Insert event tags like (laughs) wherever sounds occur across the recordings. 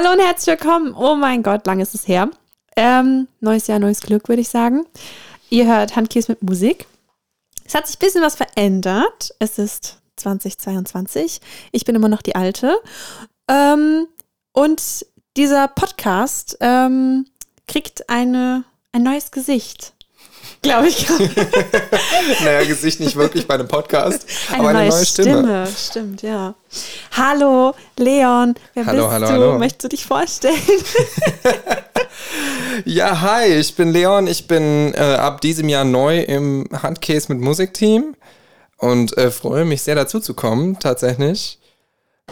Hallo und herzlich willkommen. Oh mein Gott, lang ist es her. Ähm, neues Jahr, neues Glück, würde ich sagen. Ihr hört Handkäse mit Musik. Es hat sich ein bisschen was verändert. Es ist 2022. Ich bin immer noch die Alte. Ähm, und dieser Podcast ähm, kriegt eine, ein neues Gesicht glaube ich. (laughs) naja, Gesicht nicht wirklich bei einem Podcast, eine aber eine neue, neue Stimme. Stimme. Stimmt, ja. Hallo, Leon. Wer hallo, bist hallo, du? Hallo. Möchtest du dich vorstellen? (laughs) ja, hi, ich bin Leon. Ich bin äh, ab diesem Jahr neu im Handcase mit Musikteam und äh, freue mich sehr dazu zu kommen, tatsächlich.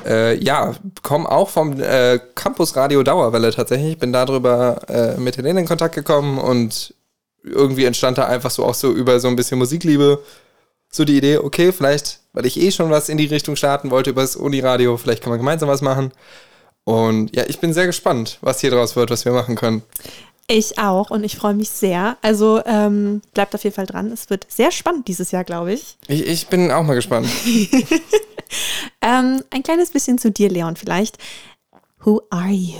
Äh, ja, komme auch vom äh, Campus Radio Dauerwelle tatsächlich. Bin darüber äh, mit Helene in Kontakt gekommen und irgendwie entstand da einfach so auch so über so ein bisschen Musikliebe so die Idee, okay, vielleicht, weil ich eh schon was in die Richtung starten wollte über das Uniradio, vielleicht kann man gemeinsam was machen. Und ja, ich bin sehr gespannt, was hier draus wird, was wir machen können. Ich auch und ich freue mich sehr. Also ähm, bleibt auf jeden Fall dran. Es wird sehr spannend dieses Jahr, glaube ich. ich. Ich bin auch mal gespannt. (laughs) ähm, ein kleines bisschen zu dir, Leon, vielleicht. Who are you?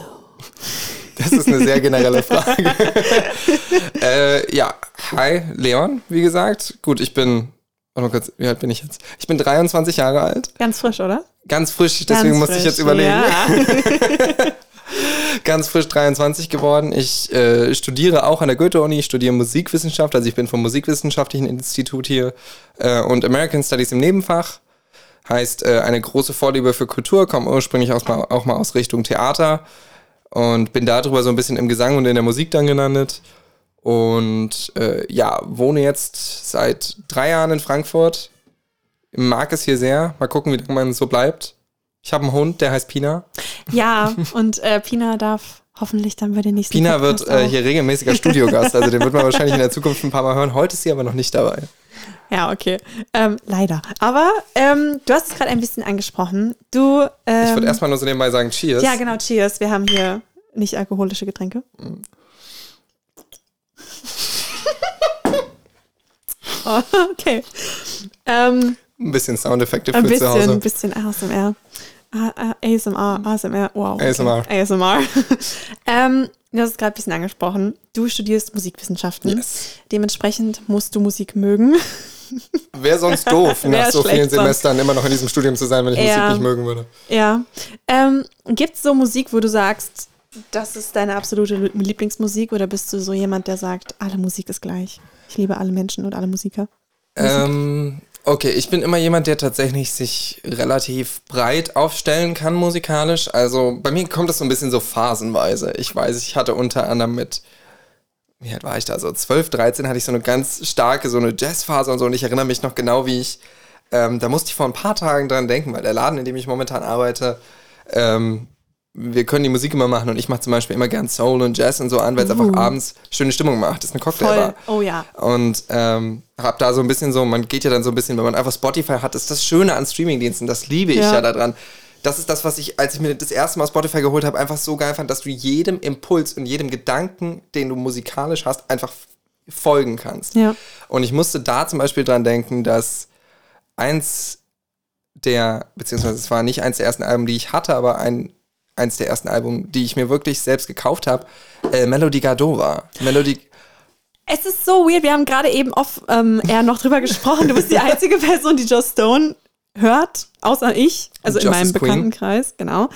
Das ist eine sehr generelle (laughs) Frage. äh, ja, hi, Leon, wie gesagt. Gut, ich bin, warte mal kurz, wie alt bin ich jetzt? Ich bin 23 Jahre alt. Ganz frisch, oder? Ganz frisch, deswegen musste ich jetzt überlegen. Ja. (laughs) Ganz frisch 23 geworden. Ich äh, studiere auch an der Goethe-Uni, ich studiere Musikwissenschaft, also ich bin vom Musikwissenschaftlichen Institut hier äh, und American Studies im Nebenfach. Heißt, äh, eine große Vorliebe für Kultur, komme ursprünglich aus, auch mal aus Richtung Theater und bin darüber so ein bisschen im Gesang und in der Musik dann gelandet. Und äh, ja, wohne jetzt seit drei Jahren in Frankfurt. Mag es hier sehr. Mal gucken, wie lange man so bleibt. Ich habe einen Hund, der heißt Pina. Ja, und äh, Pina darf hoffentlich dann bei den nächsten Pina Podcast wird äh, hier regelmäßiger (laughs) Studiogast. Also den wird man wahrscheinlich in der Zukunft ein paar Mal hören. Heute ist sie aber noch nicht dabei. Ja, okay. Ähm, leider. Aber ähm, du hast es gerade ein bisschen angesprochen. Du. Ähm, ich würde erstmal nur so nebenbei sagen, Cheers. Ja, genau, Cheers. Wir haben hier nicht alkoholische Getränke. Mm. oh, (laughs) okay. Ähm, ein bisschen Soundeffekte für ein bisschen, zu Hause. Ein bisschen ASMR. ASMR, ASMR, wow. Okay. ASMR. ASMR. (laughs) ähm, du hast es gerade ein bisschen angesprochen. Du studierst Musikwissenschaften. Yes. Dementsprechend musst du Musik mögen. (laughs) Wäre sonst (laughs) doof, nach so vielen Semestern sonst. immer noch in diesem Studium zu sein, wenn ich ja. Musik nicht mögen würde. Ja. Ähm, Gibt es so Musik, wo du sagst, das ist deine absolute Lieblingsmusik oder bist du so jemand, der sagt, alle Musik ist gleich? Ich liebe alle Menschen und alle Musiker. Ähm, okay, ich bin immer jemand, der tatsächlich sich relativ breit aufstellen kann musikalisch. Also bei mir kommt das so ein bisschen so phasenweise. Ich weiß, ich hatte unter anderem mit wie alt war ich da? So 12, 13 hatte ich so eine ganz starke, so eine Jazzphase und so. Und ich erinnere mich noch genau, wie ich, ähm, da musste ich vor ein paar Tagen dran denken, weil der Laden, in dem ich momentan arbeite, ähm, wir können die Musik immer machen und ich mache zum Beispiel immer gern Soul und Jazz und so an, weil es uh. einfach abends schöne Stimmung macht. Das ist eine Cocktailbar. Oh ja. Und ähm, hab da so ein bisschen so, man geht ja dann so ein bisschen, wenn man einfach Spotify hat, ist das Schöne an Streamingdiensten, das liebe ich ja, ja daran das ist das, was ich, als ich mir das erste Mal Spotify geholt habe, einfach so geil fand, dass du jedem Impuls und jedem Gedanken, den du musikalisch hast, einfach folgen kannst. Ja. Und ich musste da zum Beispiel dran denken, dass eins der, beziehungsweise es war nicht eins der ersten Alben, die ich hatte, aber ein, eins der ersten Alben, die ich mir wirklich selbst gekauft habe, äh, Melody Gardot war. Melody es ist so weird, wir haben gerade eben off ähm, eher noch drüber gesprochen. Du bist die einzige Person, die Joe Stone hört, außer ich, also Justice in meinem Bekanntenkreis, genau.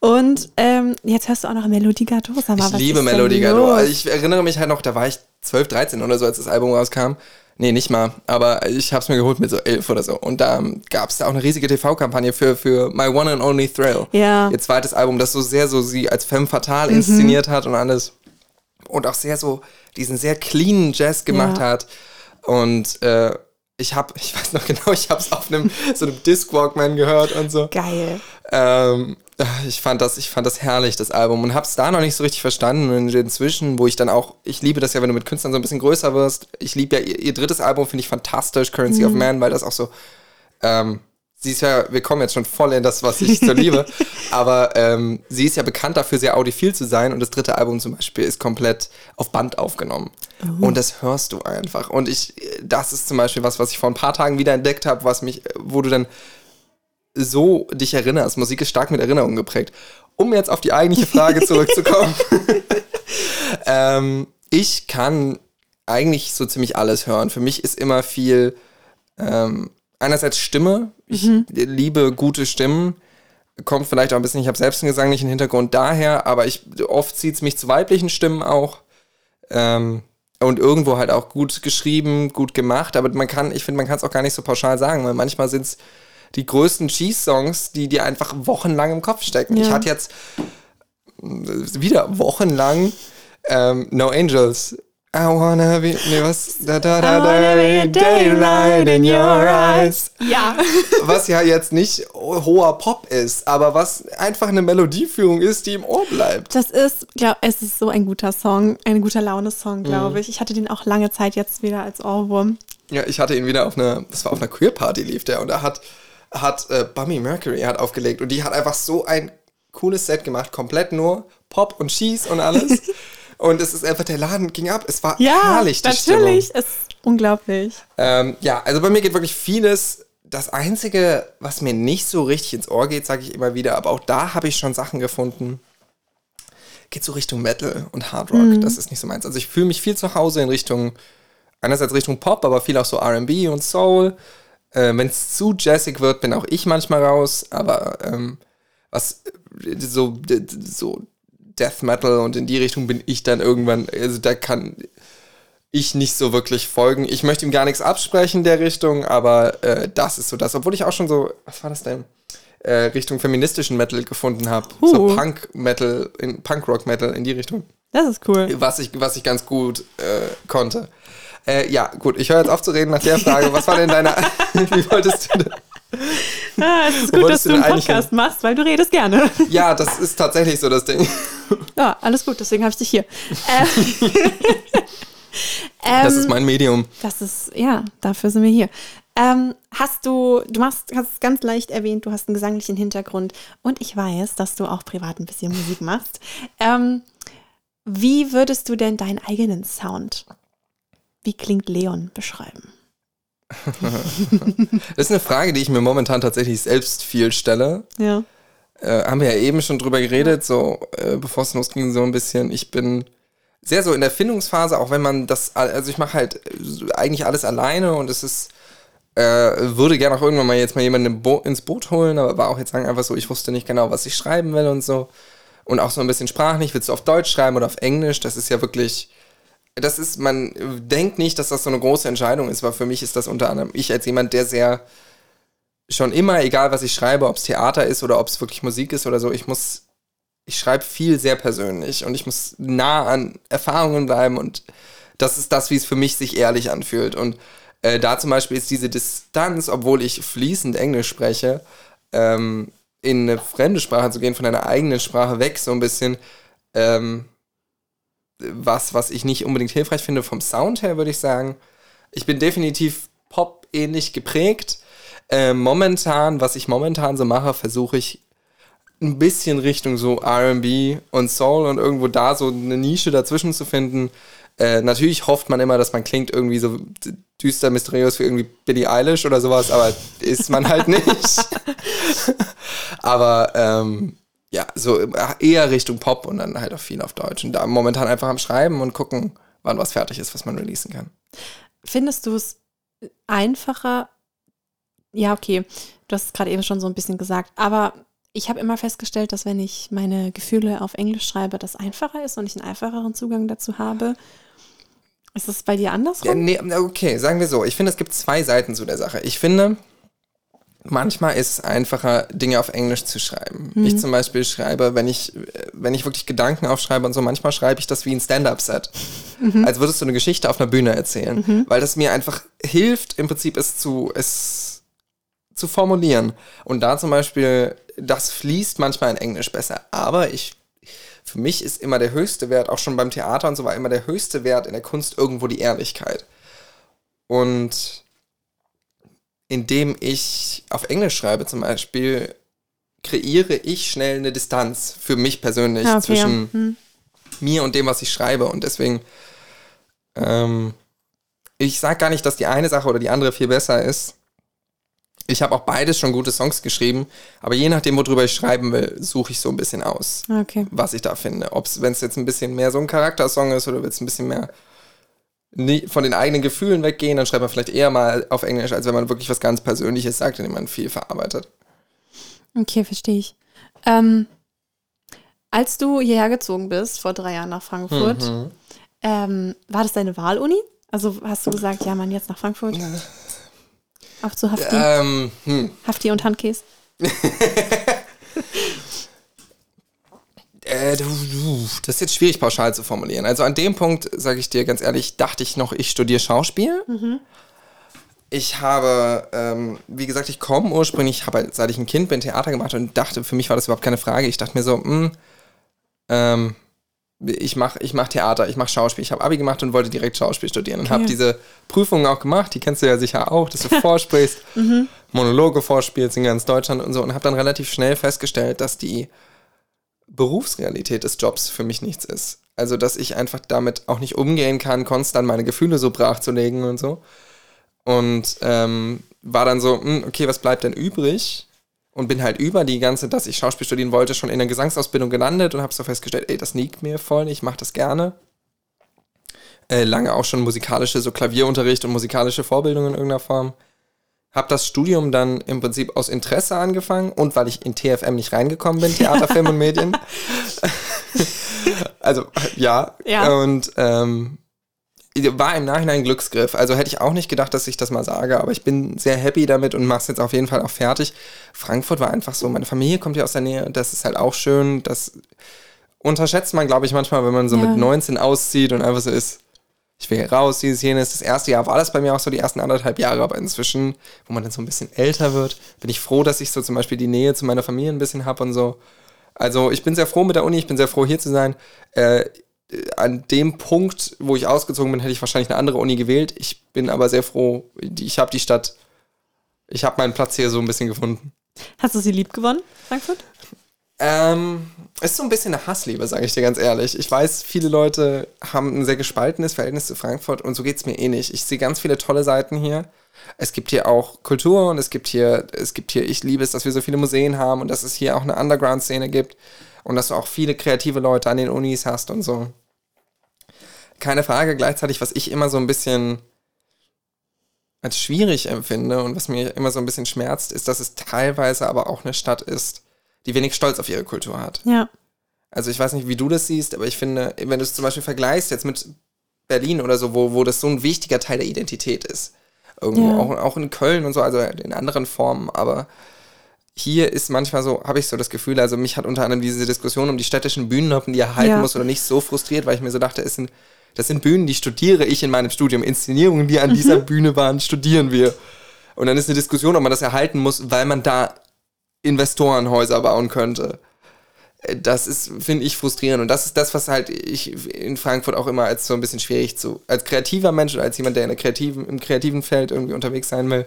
Und ähm, jetzt hörst du auch noch Melodie Gardot. Sag mal, ich liebe Melodie Gardot. Also ich erinnere mich halt noch, da war ich 12, 13 oder so, als das Album rauskam. Nee, nicht mal. Aber ich habe es mir geholt mit so 11 oder so. Und da ähm, gab es da auch eine riesige TV-Kampagne für, für My One and Only Thrill. Ja. Ihr zweites Album, das so sehr so sie als Femme Fatale mhm. inszeniert hat und alles. Und auch sehr so diesen sehr cleanen Jazz gemacht ja. hat. Und äh, ich habe, (laughs) ich weiß noch genau, ich habe es auf einem so einem Discwalkman gehört und so. Geil. Ähm, ich fand das, ich fand das herrlich, das Album und habe es da noch nicht so richtig verstanden und inzwischen, wo ich dann auch, ich liebe das ja, wenn du mit Künstlern so ein bisschen größer wirst. Ich liebe ja ihr, ihr, drittes Album, finde ich fantastisch, Currency mhm. of Man, weil das auch so ähm, sie ist ja, wir kommen jetzt schon voll in das, was ich so liebe, (laughs) aber ähm, sie ist ja bekannt dafür, sehr audiophil zu sein und das dritte Album zum Beispiel ist komplett auf Band aufgenommen. Oh. Und das hörst du einfach. Und ich, das ist zum Beispiel was, was ich vor ein paar Tagen wieder entdeckt habe, was mich, wo du dann so dich erinnerst. Musik ist stark mit Erinnerungen geprägt. um jetzt auf die eigentliche Frage (laughs) zurückzukommen. (laughs) ähm, ich kann eigentlich so ziemlich alles hören. Für mich ist immer viel ähm, einerseits Stimme. Ich mhm. liebe gute Stimmen. Kommt vielleicht auch ein bisschen, ich habe selbst einen gesanglichen Hintergrund daher, aber ich oft zieht es mich zu weiblichen Stimmen auch. Ähm, und irgendwo halt auch gut geschrieben, gut gemacht. Aber man kann, ich finde, man kann es auch gar nicht so pauschal sagen, weil manchmal sind es die größten Cheese-Songs, die dir einfach wochenlang im Kopf stecken. Ja. Ich hatte jetzt wieder wochenlang ähm, No Angels I wanna be, nee, was? Da, da, da, da, daylight in your eyes. Ja. (laughs) Was ja jetzt nicht hoher Pop ist, aber was einfach eine Melodieführung ist, die im Ohr bleibt. Das ist, glaub, es ist so ein guter Song, ein guter Laune-Song, glaube mhm. ich. Ich hatte den auch lange Zeit jetzt wieder als Ohrwurm. Ja, ich hatte ihn wieder auf einer, das war auf einer Queer-Party lief der und da hat, hat äh, Bummy Mercury hat aufgelegt und die hat einfach so ein cooles Set gemacht, komplett nur Pop und Cheese und alles. (laughs) Und es ist einfach, der Laden ging ab. Es war ja, herrlich, die natürlich. Stimmung. Es ist unglaublich. Ähm, ja, also bei mir geht wirklich vieles. Das Einzige, was mir nicht so richtig ins Ohr geht, sage ich immer wieder, aber auch da habe ich schon Sachen gefunden, geht so Richtung Metal und Hard Rock. Mhm. Das ist nicht so meins. Also ich fühle mich viel zu Hause in Richtung, einerseits Richtung Pop, aber viel auch so RB und Soul. Äh, Wenn es zu jazzig wird, bin auch ich manchmal raus, aber ähm, was so, so Death Metal und in die Richtung bin ich dann irgendwann, also da kann ich nicht so wirklich folgen. Ich möchte ihm gar nichts absprechen in der Richtung, aber äh, das ist so das. Obwohl ich auch schon so, was war das denn? Äh, Richtung feministischen Metal gefunden habe. Uh. So Punk-Metal, Punk-Rock-Metal in die Richtung. Das ist cool. Was ich, was ich ganz gut äh, konnte. Äh, ja, gut, ich höre jetzt auf zu reden nach der Frage. Was war denn deine. (laughs) Wie wolltest du denn? Ah, es ist gut, dass du einen Podcast hin? machst, weil du redest gerne. Ja, das ist tatsächlich so das Ding. Ja, (laughs) alles gut, deswegen habe ich dich hier. (laughs) Ähm, das ist mein Medium. Das ist, ja, dafür sind wir hier. Ähm, hast du, du machst, hast es ganz leicht erwähnt, du hast einen gesanglichen Hintergrund und ich weiß, dass du auch privat ein bisschen Musik machst. Ähm, wie würdest du denn deinen eigenen Sound, wie klingt Leon, beschreiben? (laughs) das ist eine Frage, die ich mir momentan tatsächlich selbst viel stelle. Ja. Äh, haben wir ja eben schon drüber geredet, so äh, bevor es losging, so ein bisschen. Ich bin sehr so in der Findungsphase, auch wenn man das, also ich mache halt eigentlich alles alleine und es ist, äh, würde gerne auch irgendwann mal jetzt mal jemanden ins Boot holen, aber war auch jetzt sagen einfach so, ich wusste nicht genau, was ich schreiben will und so. Und auch so ein bisschen sprachlich, willst du auf Deutsch schreiben oder auf Englisch? Das ist ja wirklich das ist, man denkt nicht, dass das so eine große Entscheidung ist, weil für mich ist das unter anderem, ich als jemand, der sehr schon immer, egal was ich schreibe, ob es Theater ist oder ob es wirklich Musik ist oder so, ich muss, ich schreibe viel sehr persönlich und ich muss nah an Erfahrungen bleiben und das ist das, wie es für mich sich ehrlich anfühlt. Und äh, da zum Beispiel ist diese Distanz, obwohl ich fließend Englisch spreche, ähm, in eine fremde Sprache zu gehen, von einer eigenen Sprache weg, so ein bisschen, ähm, was, was ich nicht unbedingt hilfreich finde vom Sound her, würde ich sagen. Ich bin definitiv pop-ähnlich geprägt. Äh, momentan, was ich momentan so mache, versuche ich ein bisschen Richtung so RB und Soul und irgendwo da so eine Nische dazwischen zu finden. Äh, natürlich hofft man immer, dass man klingt irgendwie so düster, mysteriös wie irgendwie Billie Eilish oder sowas, aber ist man halt (laughs) nicht. aber ähm, ja, so eher Richtung Pop und dann halt auch viel auf Deutsch. Und da momentan einfach am Schreiben und gucken, wann was fertig ist, was man releasen kann. Findest du es einfacher? Ja, okay, du hast es gerade eben schon so ein bisschen gesagt, aber ich habe immer festgestellt, dass wenn ich meine Gefühle auf Englisch schreibe, das einfacher ist und ich einen einfacheren Zugang dazu habe. Ist das bei dir andersrum? Ja, nee, okay, sagen wir so. Ich finde, es gibt zwei Seiten zu der Sache. Ich finde, manchmal ist es einfacher, Dinge auf Englisch zu schreiben. Mhm. Ich zum Beispiel schreibe, wenn ich, wenn ich wirklich Gedanken aufschreibe und so, manchmal schreibe ich das wie ein Stand-up-Set. Mhm. Als würdest du eine Geschichte auf einer Bühne erzählen. Mhm. Weil das mir einfach hilft, im Prinzip es zu, es zu formulieren. Und da zum Beispiel, das fließt manchmal in Englisch besser. Aber ich, für mich ist immer der höchste Wert, auch schon beim Theater und so war immer der höchste Wert in der Kunst irgendwo die Ehrlichkeit. Und indem ich auf Englisch schreibe zum Beispiel, kreiere ich schnell eine Distanz für mich persönlich ah, okay, zwischen ja. hm. mir und dem, was ich schreibe. Und deswegen, ähm, ich sage gar nicht, dass die eine Sache oder die andere viel besser ist. Ich habe auch beides schon gute Songs geschrieben, aber je nachdem, worüber ich schreiben will, suche ich so ein bisschen aus, okay. was ich da finde. Ob es, wenn es jetzt ein bisschen mehr so ein Charaktersong ist oder will es ein bisschen mehr von den eigenen Gefühlen weggehen, dann schreibt man vielleicht eher mal auf Englisch, als wenn man wirklich was ganz Persönliches sagt, indem man viel verarbeitet. Okay, verstehe ich. Ähm, als du hierher gezogen bist, vor drei Jahren nach Frankfurt, mhm. ähm, war das deine Wahluni? Also hast du gesagt, ja, man, jetzt nach Frankfurt? Auf zu Hafti? Ähm, hm. Hafti und Handkäse? (laughs) äh, das ist jetzt schwierig pauschal zu formulieren. Also an dem Punkt, sage ich dir ganz ehrlich, dachte ich noch, ich studiere Schauspiel. Mhm. Ich habe, ähm, wie gesagt, ich komme ursprünglich, habe halt, seit ich ein Kind bin, Theater gemacht und dachte, für mich war das überhaupt keine Frage. Ich dachte mir so, mh, hm, ähm, ich mache ich mach Theater, ich mache Schauspiel. Ich habe Abi gemacht und wollte direkt Schauspiel studieren und okay. habe diese Prüfungen auch gemacht. Die kennst du ja sicher auch, dass du (laughs) vorsprichst, mhm. Monologe vorspielst in ganz Deutschland und so. Und habe dann relativ schnell festgestellt, dass die Berufsrealität des Jobs für mich nichts ist. Also, dass ich einfach damit auch nicht umgehen kann, konstant meine Gefühle so brachzulegen und so. Und ähm, war dann so, mh, hm, okay, was bleibt denn übrig? und bin halt über die ganze, dass ich Schauspiel studieren wollte, schon in der Gesangsausbildung gelandet und habe so festgestellt, ey, das liegt mir voll, ich mache das gerne. Äh, lange auch schon musikalische, so Klavierunterricht und musikalische Vorbildung in irgendeiner Form. Habe das Studium dann im Prinzip aus Interesse angefangen und weil ich in TFM nicht reingekommen bin, Theater, (laughs) Film und Medien. also ja. ja. Und ähm, war im Nachhinein ein Glücksgriff. Also hätte ich auch nicht gedacht, dass ich das mal sage, aber ich bin sehr happy damit und mache es jetzt auf jeden Fall auch fertig. Frankfurt war einfach so, meine Familie kommt ja aus der Nähe, das ist halt auch schön. Das unterschätzt man, glaube ich, manchmal, wenn man so ja. mit 19 auszieht und einfach so ist, ich will hier raus, dieses, jenes. Das erste Jahr war das bei mir auch so, die ersten anderthalb Jahre, aber inzwischen, wo man dann so ein bisschen älter wird, bin ich froh, dass ich so zum Beispiel die Nähe zu meiner Familie ein bisschen habe und so. Also ich bin sehr froh mit der Uni, ich bin sehr froh hier zu sein. Äh, an dem Punkt, wo ich ausgezogen bin, hätte ich wahrscheinlich eine andere Uni gewählt. Ich bin aber sehr froh. Ich habe die Stadt, ich habe meinen Platz hier so ein bisschen gefunden. Hast du sie lieb gewonnen, Frankfurt? Ähm, ist so ein bisschen eine Hassliebe, sage ich dir ganz ehrlich. Ich weiß, viele Leute haben ein sehr gespaltenes Verhältnis zu Frankfurt und so geht es mir eh nicht. Ich sehe ganz viele tolle Seiten hier. Es gibt hier auch Kultur und es gibt hier, es gibt hier, ich liebe es, dass wir so viele Museen haben und dass es hier auch eine Underground-Szene gibt und dass du auch viele kreative Leute an den Unis hast und so. Keine Frage, gleichzeitig, was ich immer so ein bisschen als schwierig empfinde und was mir immer so ein bisschen schmerzt, ist, dass es teilweise aber auch eine Stadt ist, die wenig Stolz auf ihre Kultur hat. Ja. Also ich weiß nicht, wie du das siehst, aber ich finde, wenn du es zum Beispiel vergleichst jetzt mit Berlin oder so, wo, wo das so ein wichtiger Teil der Identität ist. Irgendwo, ja. auch, auch in Köln und so, also in anderen Formen, aber hier ist manchmal so, habe ich so das Gefühl, also mich hat unter anderem diese Diskussion um die städtischen Bühnen, ob man die erhalten ja. muss oder nicht, so frustriert, weil ich mir so dachte, es sind, das sind Bühnen, die studiere ich in meinem Studium. Inszenierungen, die an mhm. dieser Bühne waren, studieren wir. Und dann ist eine Diskussion, ob man das erhalten muss, weil man da Investorenhäuser bauen könnte. Das ist, finde ich, frustrierend. Und das ist das, was halt ich in Frankfurt auch immer als so ein bisschen schwierig zu, als kreativer Mensch oder als jemand, der in der kreativen, im kreativen Feld irgendwie unterwegs sein will,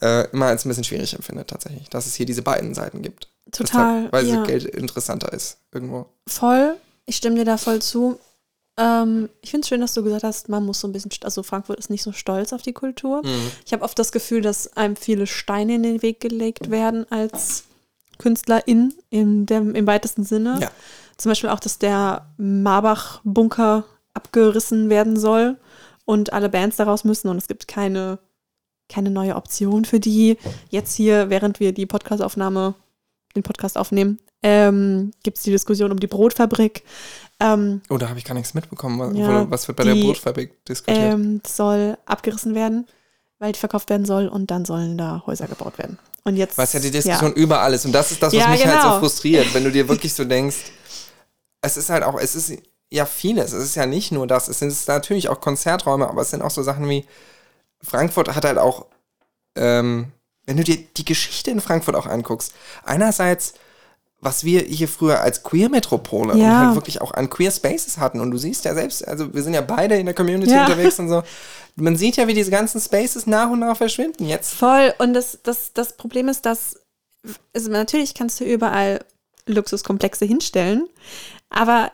äh, immer als ein bisschen schwierig empfindet, tatsächlich, dass es hier diese beiden Seiten gibt. Total. Weil ja. Geld interessanter ist, irgendwo. Voll. Ich stimme dir da voll zu. Ähm, ich finde es schön, dass du gesagt hast, man muss so ein bisschen, also Frankfurt ist nicht so stolz auf die Kultur. Mhm. Ich habe oft das Gefühl, dass einem viele Steine in den Weg gelegt werden als Künstlerin in dem, im weitesten Sinne. Ja. Zum Beispiel auch, dass der Marbach-Bunker abgerissen werden soll und alle Bands daraus müssen und es gibt keine keine neue Option für die. Jetzt hier, während wir die Podcastaufnahme, den Podcast aufnehmen, ähm, gibt es die Diskussion um die Brotfabrik. Ähm, oh, da habe ich gar nichts mitbekommen. Was, ja, was wird bei die, der Brotfabrik diskutiert? Ähm, soll abgerissen werden, weil die verkauft werden soll und dann sollen da Häuser gebaut werden. Und jetzt, was ja die Diskussion ja. überall ist. Und das ist das, was ja, mich genau. halt so genau. frustriert, wenn du dir (laughs) wirklich so denkst, es ist halt auch, es ist ja vieles. Es ist ja nicht nur das. Es sind natürlich auch Konzerträume, aber es sind auch so Sachen wie, Frankfurt hat halt auch, ähm, wenn du dir die Geschichte in Frankfurt auch anguckst, einerseits, was wir hier früher als Queer-Metropole ja. und halt wirklich auch an Queer Spaces hatten. Und du siehst ja selbst, also wir sind ja beide in der Community ja. unterwegs und so. (laughs) Man sieht ja, wie diese ganzen Spaces nach und nach verschwinden jetzt. Voll. Und das, das, das Problem ist, dass, also natürlich kannst du überall Luxuskomplexe hinstellen, aber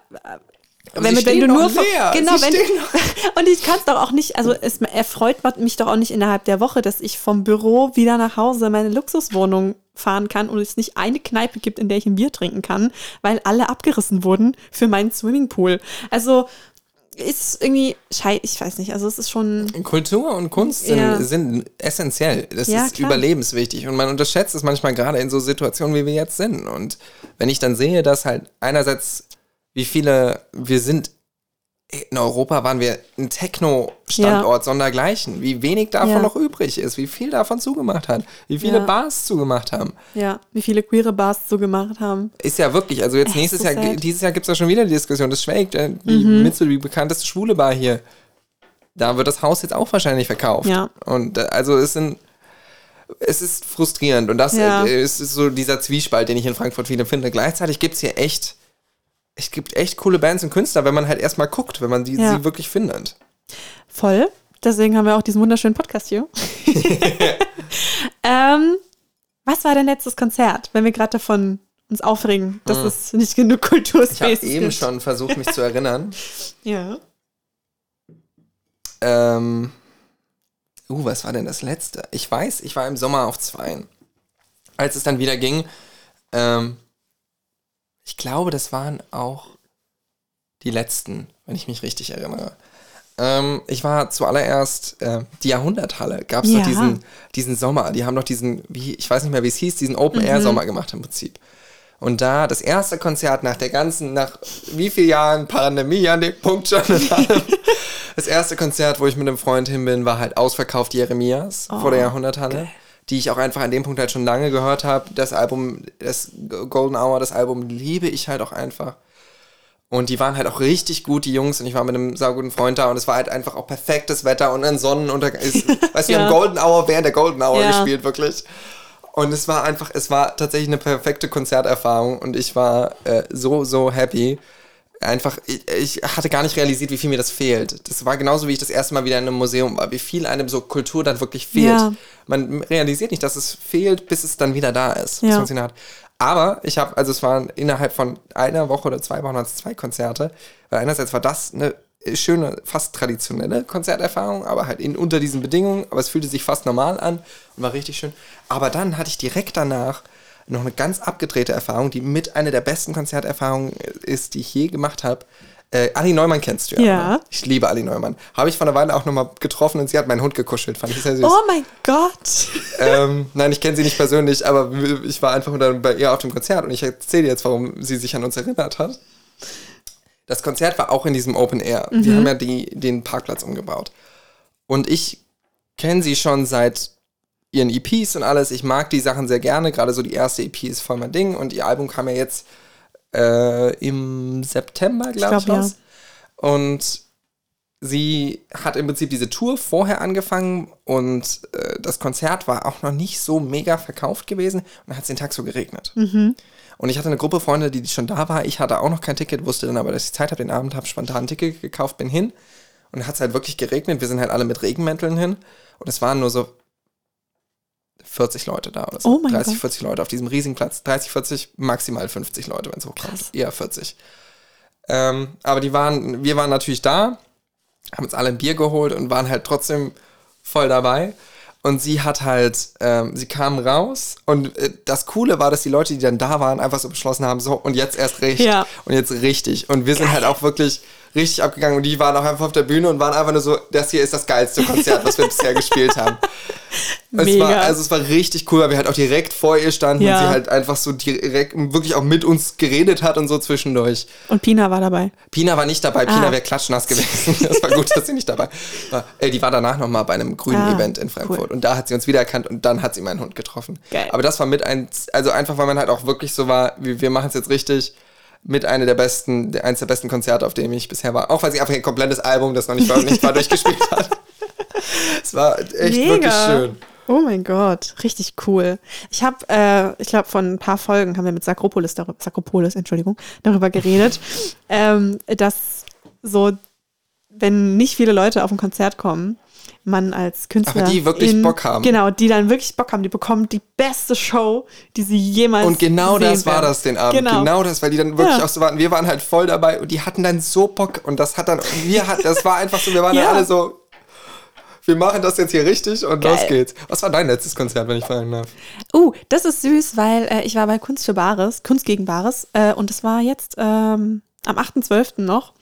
Aber wenn, wenn du nur leer. genau wenn (laughs) und ich kann es doch auch nicht also es erfreut mich doch auch nicht innerhalb der Woche dass ich vom Büro wieder nach Hause meine Luxuswohnung fahren kann und es nicht eine Kneipe gibt in der ich ein Bier trinken kann weil alle abgerissen wurden für meinen Swimmingpool also ist irgendwie schei ich weiß nicht also es ist schon Kultur und Kunst sind, ja. sind essentiell das ja, ist klar. überlebenswichtig und man unterschätzt es manchmal gerade in so Situationen wie wir jetzt sind und wenn ich dann sehe dass halt einerseits wie viele, wir sind in Europa waren wir ein Techno-Standort ja. sondergleichen. Wie wenig davon ja. noch übrig ist, wie viel davon zugemacht hat, wie viele ja. Bars zugemacht haben. Ja, wie viele queere Bars zugemacht haben. Ist ja wirklich, also jetzt Echt nächstes so Jahr, sad. dieses Jahr gibt es ja schon wieder die Diskussion, das Schwägt, äh, die mhm. Mitzel, die bekannteste schwule Bar hier. Da wird das Haus jetzt auch wahrscheinlich verkauft. Ja. Und äh, also es sind es ist frustrierend und das ja. Äh, ist so dieser Zwiespalt, den ich in Frankfurt viele finde. Gleichzeitig gibt es hier echt es gibt echt coole Bands und Künstler, wenn man halt erstmal guckt, wenn man die, ja. sie wirklich findet. Voll. Deswegen haben wir auch diesen wunderschönen Podcast hier. (laughs) ähm, was war dein letztes Konzert, wenn wir gerade davon uns aufregen, dass hm. es nicht genug Kulturspace gibt? Ich habe eben schon versucht, mich zu erinnern. (laughs) ja. Ähm, uh, was war denn das letzte? Ich weiß, ich war im Sommer auf Zweien. Als es dann wieder ging, ähm, ich glaube, das waren auch die letzten, wenn ich mich richtig erinnere. Ähm, ich war zuallererst äh, die Jahrhunderthalle. Gab es ja. doch diesen, diesen Sommer. Die haben doch diesen, wie, ich weiß nicht mehr, wie es hieß, diesen Open-Air-Sommer mhm. gemacht im Prinzip. Und da das erste Konzert nach der ganzen, nach wie vielen Jahren Pandemie an dem Punkt schon. (laughs) das erste Konzert, wo ich mit einem Freund hin bin, war halt ausverkauft Jeremias oh, vor der Jahrhunderthalle. Okay die ich auch einfach an dem Punkt halt schon lange gehört habe. Das Album, das Golden Hour, das Album liebe ich halt auch einfach. Und die waren halt auch richtig gut, die Jungs. Und ich war mit einem sauguten Freund da und es war halt einfach auch perfektes Wetter und ein Sonnenuntergang. (laughs) weißt du, ja. wir haben Golden Hour während der Golden Hour ja. gespielt, wirklich. Und es war einfach, es war tatsächlich eine perfekte Konzerterfahrung und ich war äh, so, so happy einfach, ich, ich, hatte gar nicht realisiert, wie viel mir das fehlt. Das war genauso, wie ich das erste Mal wieder in einem Museum war, wie viel einem so Kultur dann wirklich fehlt. Ja. Man realisiert nicht, dass es fehlt, bis es dann wieder da ist. Ja. Aber ich habe, also es waren innerhalb von einer Woche oder zwei Wochen es zwei Konzerte, weil einerseits war das eine schöne, fast traditionelle Konzerterfahrung, aber halt in, unter diesen Bedingungen, aber es fühlte sich fast normal an und war richtig schön. Aber dann hatte ich direkt danach noch eine ganz abgedrehte Erfahrung, die mit einer der besten Konzerterfahrungen ist, die ich je gemacht habe. Äh, Ali Neumann kennst du ja. Ja. Ne? Ich liebe Ali Neumann. Habe ich vor einer Weile auch nochmal getroffen und sie hat meinen Hund gekuschelt. Fand ich sehr süß. Oh mein Gott. (laughs) Ähm, nein, ich kenne sie nicht persönlich, aber ich war einfach dann bei ihr auf dem Konzert und ich erzähle jetzt, warum sie sich an uns erinnert hat. Das Konzert war auch in diesem Open Air. Mhm. Die haben ja die, den Parkplatz umgebaut. Und ich kenne sie schon seit ihren EPs und alles. Ich mag die Sachen sehr gerne. Gerade so die erste EP ist voll mein Ding. Und ihr Album kam ja jetzt äh, im September, glaube ich, glaub, raus. Ja. Und sie hat im Prinzip diese Tour vorher angefangen und äh, das Konzert war auch noch nicht so mega verkauft gewesen und dann hat es den Tag so geregnet. Mhm. Und ich hatte eine Gruppe Freunde, die schon da war. Ich hatte auch noch kein Ticket, wusste dann aber, dass ich Zeit habe den Abend, habe spontan ein Ticket gekauft, bin hin. Und dann hat es halt wirklich geregnet. Wir sind halt alle mit Regenmänteln hin. Und es waren nur so 40 Leute da oder so. Oh 30, Gott. 40 Leute auf diesem riesigen Platz. 30, 40, maximal 50 Leute, wenn es hochkommt. Krass. Eher 40. Ähm, aber die waren, wir waren natürlich da, haben uns alle ein Bier geholt und waren halt trotzdem voll dabei. Und sie hat halt, ähm, sie kam raus und äh, das Coole war, dass die Leute, die dann da waren, einfach so beschlossen haben, so und jetzt erst recht ja. und jetzt richtig. Und wir sind Geil. halt auch wirklich richtig abgegangen und die waren auch einfach auf der Bühne und waren einfach nur so, das hier ist das geilste Konzert, was wir (laughs) bisher gespielt haben. Es war, also es war richtig cool, weil wir halt auch direkt vor ihr standen ja. und sie halt einfach so direkt wirklich auch mit uns geredet hat und so zwischendurch. Und Pina war dabei. Pina war nicht dabei, Pina ah. wäre klatschnass gewesen. Das war gut, dass sie nicht dabei war. Äh, die war danach nochmal bei einem grünen ah, Event in Frankfurt cool. und da hat sie uns wiedererkannt und dann hat sie meinen Hund getroffen. Geil. Aber das war mit ein, also einfach, weil man halt auch wirklich so war, wir, wir machen es jetzt richtig mit einer der besten, eines der besten Konzerte, auf dem ich bisher war. Auch weil sie einfach ein komplettes Album, das noch nicht, nicht mal durchgespielt hat. Es war echt Mega. wirklich schön. Oh mein Gott, richtig cool. Ich habe, äh, ich glaube, von ein paar Folgen haben wir mit Sakropolis darüber, Sakropolis, Entschuldigung, darüber geredet, (laughs) ähm, dass so, wenn nicht viele Leute auf ein Konzert kommen, man als Künstler. Aber die wirklich in, Bock haben. Genau, die dann wirklich Bock haben. Die bekommen die beste Show, die sie jemals Und genau das war werden. das den Abend. Genau. Genau, das, weil die dann wirklich Ja. auch so waren. Wir waren halt voll dabei und die hatten dann so Bock und das hat dann, wir hatten, das war einfach so, wir waren Ja. dann alle so, wir machen das jetzt hier richtig und Geil. los geht's. Was war dein letztes Konzert, wenn ich fragen darf? Uh, das ist süß, weil äh, ich war bei Kunst für Bares, Kunst gegen Bares äh, und das war jetzt ähm, am 8.12. noch.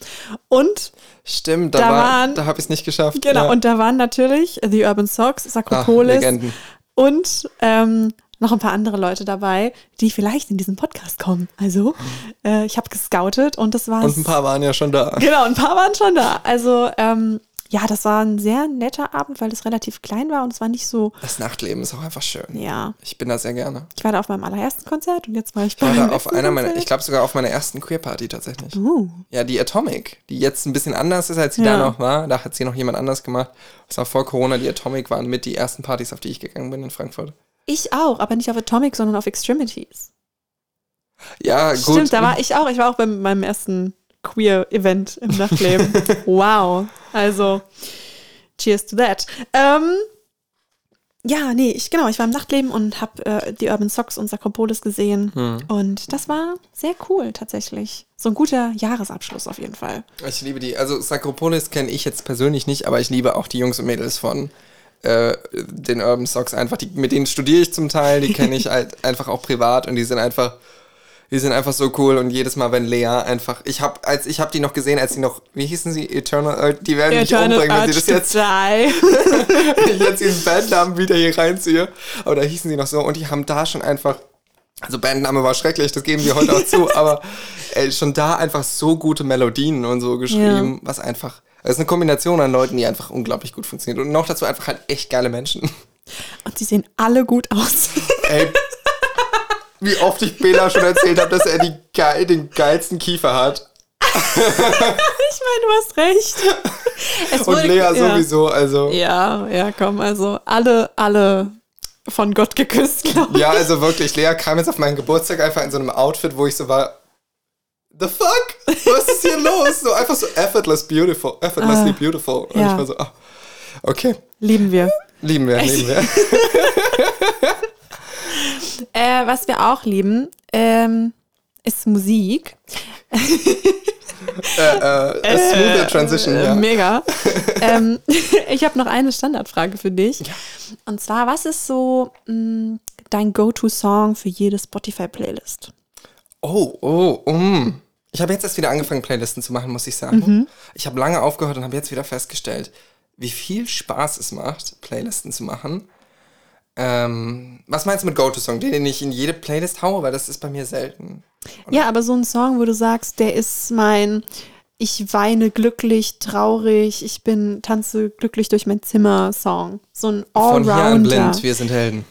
Und Stimmt, da, Da war, waren- da habe ich es nicht geschafft. genau, ja. und da waren natürlich The Urban Socks, Sakropolis und ähm, noch ein paar andere Leute dabei, die vielleicht in diesen Podcast kommen. Also, äh, ich habe gescoutet und das war Und ein paar waren ja schon da. Genau, ein paar waren schon da. Also, ähm, ja, das war ein sehr netter Abend, weil es relativ klein war und es war nicht so, Das Nachtleben ist auch einfach schön. ja. Ich bin da sehr gerne. Ich war da auf meinem allerersten Konzert und jetzt war ich Ich bei war meinem da auf einer meiner, ich glaube sogar auf meiner ersten Queer-Party tatsächlich. Uh, Ja, die Atomic, die jetzt ein bisschen anders ist, als sie Ja. da noch war. Da hat sie noch jemand anders gemacht. Das war vor Corona. Die Atomic waren mit die ersten Partys, auf die ich gegangen bin in Frankfurt. ich auch, aber nicht auf Atomic, sondern auf Extremities. Ja, gut. Stimmt, da war ich auch. Ich war auch bei meinem ersten Queer-Event im Nachtleben. (laughs) wow. Also, cheers to that. Ähm, ja, nee, ich genau, ich war im Nachtleben und habe äh, die Urban Socks und Sakropolis gesehen. Hm. Und das war sehr cool tatsächlich. So ein guter Jahresabschluss auf jeden Fall. Ich liebe die. Also Sakropolis kenne ich jetzt persönlich nicht, aber ich liebe auch die Jungs und Mädels von äh, den Urban Socks einfach. Die, mit denen studiere ich zum Teil, die kenne ich (laughs) halt einfach auch privat und die sind einfach, die sind einfach so cool und jedes Mal, wenn Lea einfach, ich habe, als ich habe die noch gesehen, als sie noch, wie hießen sie, Eternal Earth, die werden mich umbringen, wenn sie das jetzt (laughs) wenn ich jetzt diesen Bandnamen wieder hier reinziehe. Aber da hießen sie noch so und die haben da schon einfach. Also Bandname war schrecklich, das geben wir heute auch zu, (laughs) aber ey, schon da einfach so gute Melodien und so geschrieben, was einfach. Es ist eine Kombination an Leuten, die einfach unglaublich gut funktioniert. Und noch dazu einfach halt echt geile Menschen. Und sie sehen alle gut aus. Ey, wie oft ich Bela schon erzählt habe, dass er die geil, den geilsten Kiefer hat. (laughs) ich meine, du hast recht. Es Und wurde- Lea ja. sowieso, also. Ja, ja, komm, also alle, alle von Gott geküsst, glaube ich. Ja, also wirklich, Lea kam jetzt auf meinen Geburtstag einfach in so einem Outfit, wo ich so war, the fuck? Was ist hier los? So einfach so effortless beautiful, effortlessly Ah, beautiful. Und ja. ich war so, ah, okay, Lieben wir. lieben wir, lieben wir. (laughs) Äh, was wir auch lieben, ähm, ist Musik. äh, äh, smoother transition, Äh, ja. Mega. (laughs) ähm, (laughs) ich habe noch eine Standardfrage für dich. Und zwar, was ist so mh, dein Go-To-Song für jede Spotify-Playlist? Oh, oh, um. Ich habe jetzt erst wieder angefangen, Playlisten zu machen, muss ich sagen. Ich habe lange aufgehört und habe jetzt wieder festgestellt, wie viel Spaß es macht, Playlisten zu machen. Ähm, was meinst du mit Go-To-Song? Den, den ich in jede Playlist haue, weil das ist bei mir selten. Ja, aber so ein Song, wo du sagst, der ist mein, ich weine glücklich, traurig, ich bin, tanze glücklich durch mein Zimmer Song. So ein Von hier an Allrounder. blind, wir sind Helden.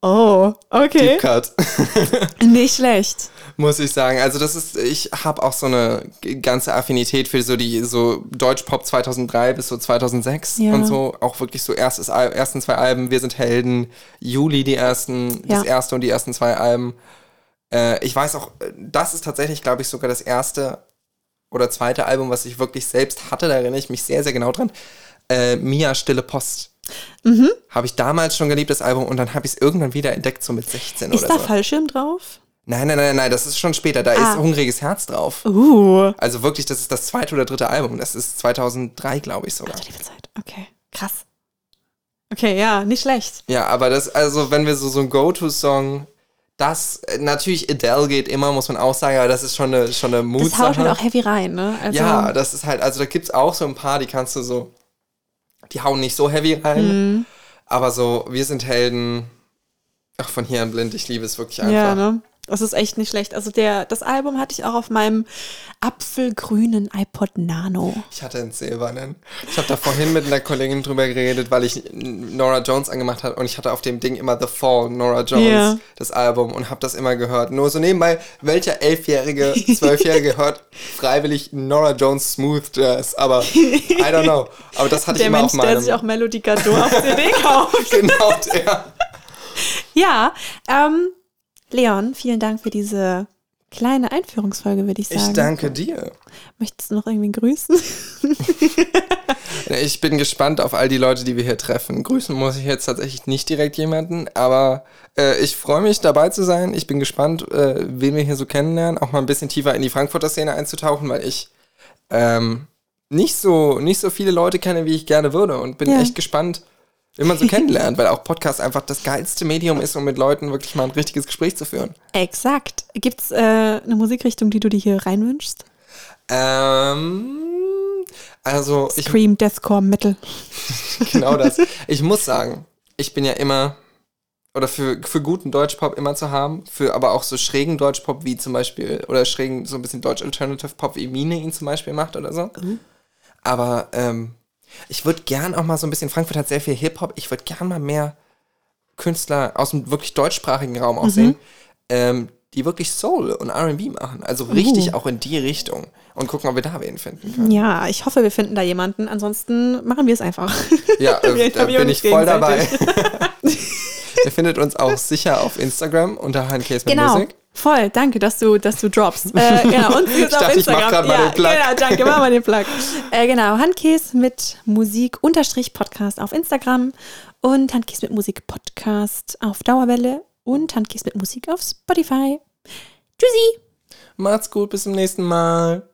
Oh, okay. Deep Cut. (laughs) Nicht schlecht. muss ich sagen. Also das ist, ich habe auch so eine ganze Affinität für so die so Deutschpop 2003 bis so 2006 Ja. und so. Auch wirklich so erstes, ersten zwei Alben, Wir sind Helden, Juli die ersten, das Ja. erste und die ersten zwei Alben. Äh, ich weiß auch, äh, das ist tatsächlich, glaube ich, sogar das erste oder zweite Album, was ich wirklich selbst hatte. Da erinnere ich mich sehr, sehr genau dran. Äh, Mia Stille Post. Mhm. Habe ich damals schon geliebt, das Album, und dann habe ich es irgendwann wieder entdeckt, so mit 16 Ist oder da so. Fallschirm drauf? Nein, nein, nein, nein, das ist schon später. Da Ah. ist Hungriges Herz drauf. Uh. Also wirklich, das ist das zweite oder dritte Album. Das ist 2003, glaube ich sogar. Ach, liebe Zeit. Okay, krass. Okay, ja, nicht schlecht. Ja, aber das, also wenn wir so, so ein Go-To-Song, das, äh, natürlich Adele geht immer, muss man auch sagen, aber das ist schon eine, schon eine Das haut halt Mut-Sache. auch heavy rein, ne? Also, Ja, das ist halt, also da gibt's auch so ein paar, die kannst du so, die hauen nicht so heavy rein, Mhm. aber so, wir sind Helden, ach, von hier an blind, ich liebe es wirklich einfach. ja, ne? Das ist echt nicht schlecht. Also der, das Album hatte ich auch auf meinem apfelgrünen iPod Nano. Ich hatte einen silbernen. Ich habe da vorhin mit einer Kollegin drüber geredet, weil ich Nora Jones angemacht habe und ich hatte auf dem Ding immer The Fall, Nora Jones, Ja. das Album und habe das immer gehört. Nur so nebenbei, welcher Elfjährige, Zwölfjährige (laughs) hört freiwillig Nora Jones Smooth Jazz? Aber I don't know. Aber das hatte Der ich immer Mensch, auf der meinem. sich auch Melody Gardot auf (laughs) CD kauft. genau der. Ja, ähm, Leon, vielen Dank für diese kleine Einführungsfolge, würde ich sagen. Ich danke dir. Möchtest du noch irgendwie grüßen? (laughs) Ich bin gespannt auf all die Leute, die wir hier treffen. Grüßen muss ich jetzt tatsächlich nicht direkt jemanden, aber äh, ich freue mich dabei zu sein. Ich bin gespannt, äh, wen wir hier so kennenlernen, auch mal ein bisschen tiefer in die Frankfurter Szene einzutauchen, weil ich ähm, nicht so nicht so viele Leute kenne, wie ich gerne würde und bin ja. echt gespannt, wie man so (laughs) kennenlernt, weil auch Podcast einfach das geilste Medium ist, um mit Leuten wirklich mal ein richtiges Gespräch zu führen. Exakt. Gibt es äh, eine Musikrichtung, die du dir hier reinwünschst? Ähm, also ich. Scream, Deathcore, Metal. (laughs) genau das. Ich muss sagen, ich bin ja immer oder für, für guten Deutschpop immer zu haben, für aber auch so schrägen Deutschpop wie zum Beispiel, oder schrägen, so ein bisschen Deutsch-Alternative Pop wie Mine ihn zum Beispiel macht oder so. Mhm. Aber ähm, ich würde gern auch mal so ein bisschen, Frankfurt hat sehr viel Hip-Hop, ich würde gern mal mehr Künstler aus dem wirklich deutschsprachigen Raum auch sehen, mhm. ähm, die wirklich Soul und RB machen. Also richtig uh. auch in die Richtung. Und gucken, ob wir da wen finden können. Ja, ich hoffe, wir finden da jemanden. Ansonsten machen wir es einfach. Ja, (laughs) äh, da bin ich voll dabei. (laughs) Ihr findet uns auch sicher auf Instagram unter Handcase mit genau. Musik. Voll, danke, dass du, dass du droppst. Äh, (laughs) genau, und ich dachte, ich mach mal den Plug. Genau, danke, mach mal den Plug. (laughs) Äh, genau, Handkäse mit Musik unterstrich Podcast auf Instagram und Handkäse mit Musik Podcast auf Dauerwelle und Handkäse mit Musik auf Spotify. Tschüssi! Macht's gut, bis zum nächsten Mal.